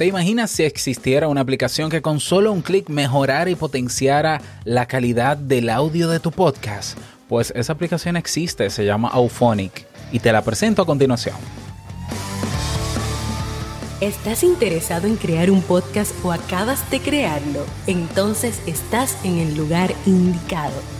¿Te imaginas si existiera una aplicación que con solo un clic mejorara y potenciara la calidad del audio de tu podcast? Pues esa aplicación existe, se llama Auphonic y te la presento a continuación. ¿Estás interesado en crear un podcast o acabas de crearlo? Entonces estás en el lugar indicado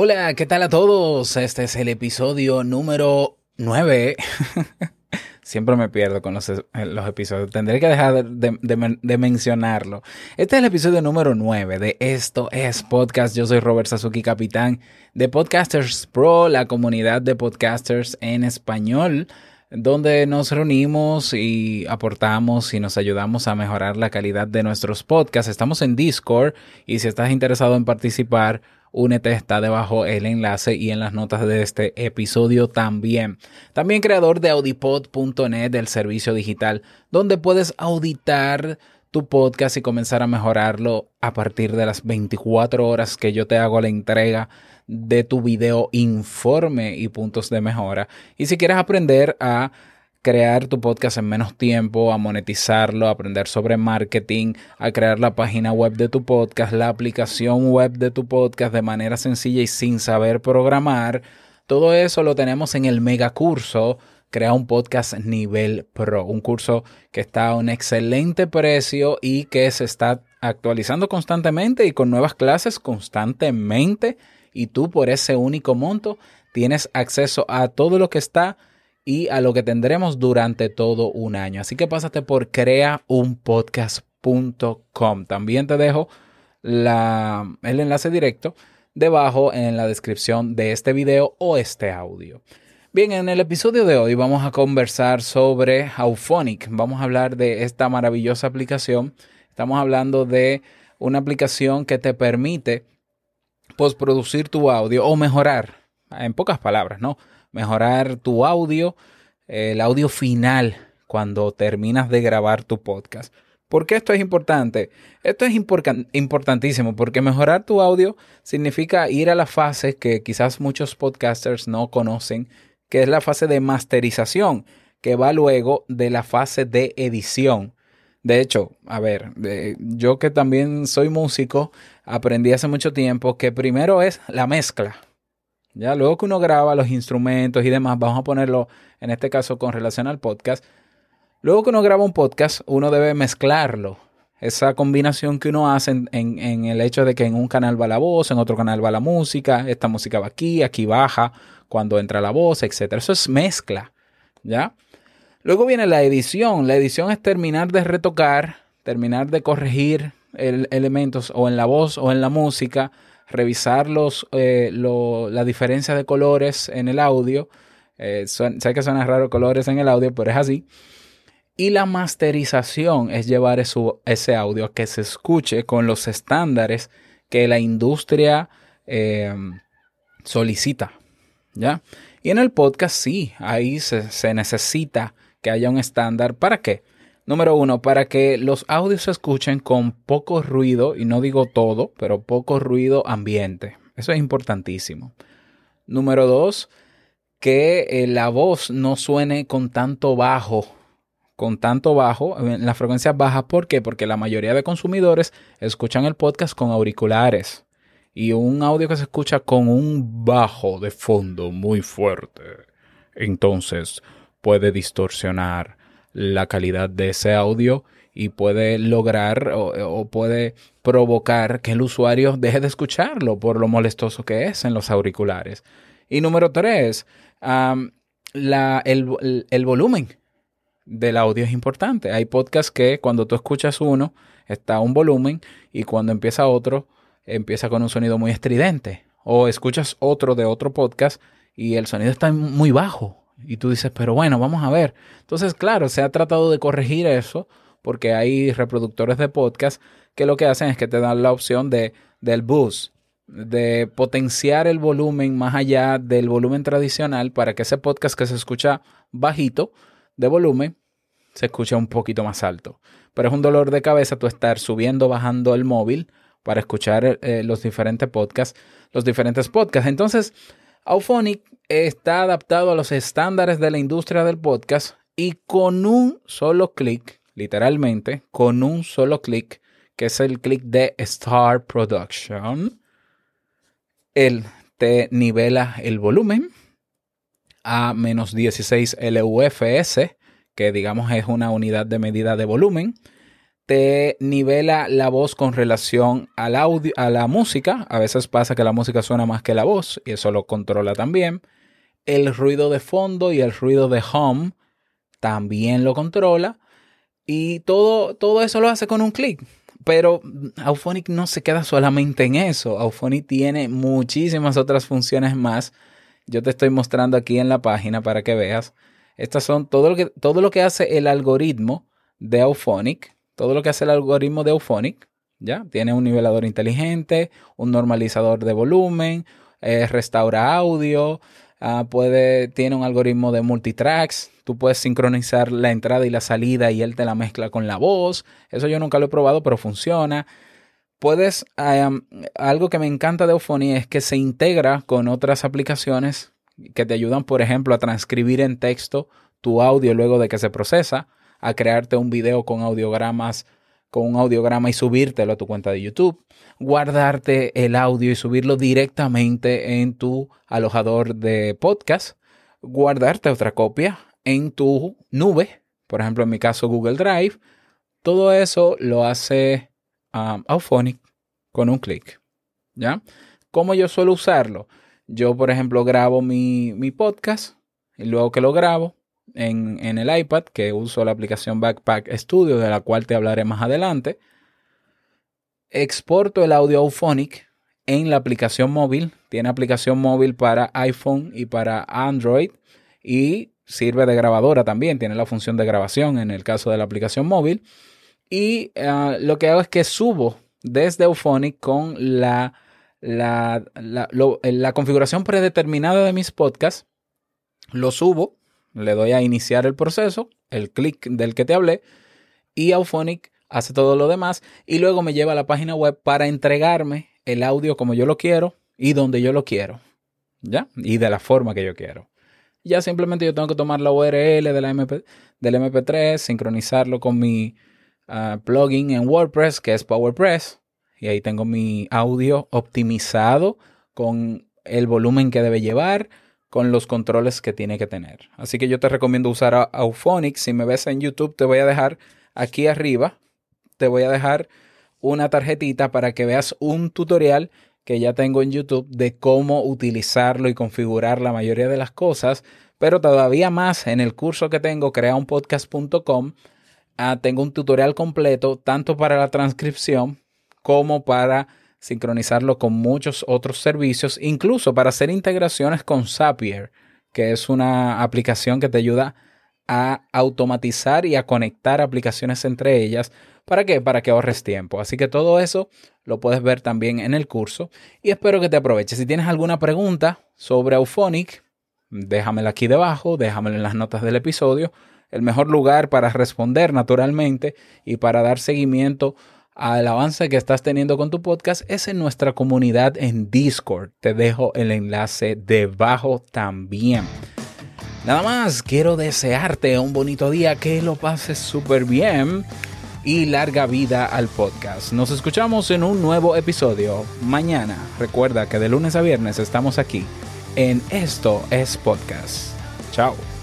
Hola, ¿qué tal a todos? Este es el episodio número 9. Siempre me pierdo con los, episodios. Tendré que dejar de, mencionarlo. Este es el episodio número 9 de Esto es Podcast. Yo soy Robert Sasuki, capitán de Podcasters Pro, la comunidad de podcasters en español, donde nos reunimos y aportamos y nos ayudamos a mejorar la calidad de nuestros podcasts. Estamos en Discord y si estás interesado en participar, Únete, está debajo el enlace y en las notas de este episodio también. También creador de audipod.net, del servicio digital, donde puedes auditar tu podcast y comenzar a mejorarlo a partir de las 24 horas que yo te hago la entrega de tu video informe y puntos de mejora. Y si quieres aprender a crear tu podcast en menos tiempo, a monetizarlo, a aprender sobre marketing, a crear la página web de tu podcast, la aplicación web de tu podcast de manera sencilla y sin saber programar. Todo eso lo tenemos en el mega curso Crea un podcast nivel pro, un curso que está a un excelente precio y que se está actualizando constantemente y con nuevas clases constantemente y tú por ese único monto tienes acceso a todo lo que está y a lo que tendremos durante todo un año. Así que pásate por creaunpodcast.com. También te dejo la, el enlace directo debajo en la descripción de este video o este audio. Bien, en el episodio de hoy vamos a conversar sobre Auphonic. Vamos a hablar de esta maravillosa aplicación. Estamos hablando de una aplicación que te permite postproducir tu audio o mejorar, en pocas palabras, ¿no? Mejorar tu audio, el audio final cuando terminas de grabar tu podcast. ¿Por qué esto es importante? Esto es importantísimo porque mejorar tu audio significa ir a la fase que quizás muchos podcasters no conocen, que es la fase de masterización, que va luego de la fase de edición. De hecho, a ver, yo que también soy músico, aprendí hace mucho tiempo que primero es la mezcla. Ya luego que uno graba los instrumentos y demás, vamos a ponerlo en este caso con relación al podcast. Luego que uno graba un podcast, uno debe mezclarlo. Esa combinación que uno hace en, el hecho de que en un canal va la voz, en otro canal va la música, esta música va aquí, aquí baja, cuando entra la voz, etc. Eso es mezcla. ¿Ya? Luego viene la edición. La edición es terminar de retocar, terminar de corregir elementos o en la voz o en la música revisar los, eh, la diferencia de colores en el audio. Eh, sé que suena raro colores en el audio, pero es así. Y la masterización es llevar ese audio a que se escuche con los estándares que la industria eh, solicita. ¿Ya? Y en el podcast sí, ahí se, se necesita que haya un estándar. ¿Para qué? Número uno, para que los audios se escuchen con poco ruido, y no digo todo, pero poco ruido ambiente. Eso es importantísimo. Número dos, que eh, la voz no suene con tanto bajo, con tanto bajo, en las frecuencias bajas. ¿Por qué? Porque la mayoría de consumidores escuchan el podcast con auriculares. Y un audio que se escucha con un bajo de fondo muy fuerte, entonces puede distorsionar la calidad de ese audio y puede lograr o, puede provocar que el usuario deje de escucharlo por lo molestoso que es en los auriculares. Y número tres, el, el, volumen del audio es importante. Hay podcasts que cuando tú escuchas uno está un volumen y cuando empieza otro empieza con un sonido muy estridente. O escuchas otro de otro podcast y el sonido está muy bajo Y tú dices, pero bueno, vamos a ver. Entonces, claro, se ha tratado de corregir eso porque hay reproductores de podcast que lo que hacen es que te dan la opción de, del boost, de potenciar el volumen más allá del volumen tradicional para que ese podcast que se escucha bajito de volumen se escuche un poquito más alto. Pero es un dolor de cabeza tú estar subiendo, bajando el móvil para escuchar eh, los diferentes podcasts, los diferentes podcasts. Entonces, Auphonic está adaptado a los estándares de la industria del podcast y con un solo clic, literalmente, con un solo clic, que es el clic de Start Production, él te nivela el volumen a menos 16 LUFS, que digamos es una unidad de medida de volumen. Te nivela la voz con relación al audio, a la música. A veces pasa que la música suena más que la voz y eso lo controla también. El ruido de fondo y el ruido de home también lo controla. Y todo, todo eso lo hace con un clic. Pero Auphonic no se queda solamente en eso. Auphonic tiene muchísimas otras funciones más. Yo te estoy mostrando aquí en la página para que veas. Estas son todo lo que, todo lo que hace el algoritmo de Auphonic. Todo lo que hace el algoritmo de Auphonic. ¿ya? Tiene un nivelador inteligente, un normalizador de volumen, eh, restaura audio, Ah, puede, tiene un algoritmo de multitracks. Tú puedes sincronizar la entrada y la salida y él te la mezcla con la voz. Eso yo nunca lo he probado, pero funciona. Puedes, algo que me encanta de Euphonia es que se integra con otras aplicaciones que te ayudan, por ejemplo, a transcribir en texto tu audio luego de que se procesa, a crearte un video con audiogramas con un audiograma y subírtelo a tu cuenta de YouTube, guardarte el audio y subirlo directamente en tu alojador de podcast, guardarte otra copia en tu nube, por ejemplo en mi caso Google Drive, todo eso lo hace um, Auphonic con un clic. ¿Ya? ¿Cómo yo suelo usarlo? Yo, por ejemplo, grabo mi, mi podcast y luego que lo grabo, en, el iPad, que uso la aplicación Backpack Studio, de la cual te hablaré más adelante. Exporto el audio Auphonic en la aplicación móvil. Tiene aplicación móvil para iPhone y para Android. Y sirve de grabadora también. Tiene la función de grabación en el caso de la aplicación móvil. Y ah, lo que hago es que subo desde Auphonic con la, la, la configuración predeterminada de mis podcasts. Lo subo le doy a iniciar el proceso, el clic del que te hablé, y Auphonic hace todo lo demás y luego me lleva a la página web para entregarme el audio como yo lo quiero y donde yo lo quiero. ¿Ya? Y de la forma que yo quiero. Ya simplemente yo tengo que tomar la URL de MP, del MP3, sincronizarlo con mi ah, plugin en WordPress, que es PowerPress, y ahí tengo mi audio optimizado con el volumen que debe llevar, con los controles que tiene que tener. Así que yo te recomiendo usar Auphonic. Si me ves en YouTube, te voy a dejar aquí arriba, te voy a dejar una tarjetita para que veas un tutorial que ya tengo en YouTube de cómo utilizarlo y configurar la mayoría de las cosas, pero todavía más en el curso que tengo, creaunpodcast.com, ah, tengo un tutorial completo tanto para la transcripción como para sincronizarlo con muchos otros servicios, incluso para hacer integraciones con Zapier, que es una aplicación que te ayuda a automatizar y a conectar aplicaciones entre ellas. ¿Para qué? Para que ahorres tiempo. Así que todo eso lo puedes ver también en el curso y espero que te aproveches. Si tienes alguna pregunta sobre Auphonic, déjamela aquí debajo, déjamela en las notas del episodio. El mejor lugar para responder naturalmente y para dar seguimiento al avance que estás teniendo con tu podcast es en nuestra comunidad en Discord. Te dejo el enlace debajo también. Nada más, quiero desearte un bonito día, que lo pases súper bien y larga vida al podcast. Nos escuchamos en un nuevo episodio mañana. Recuerda que de lunes a viernes estamos aquí en Esto es Podcast. Chao.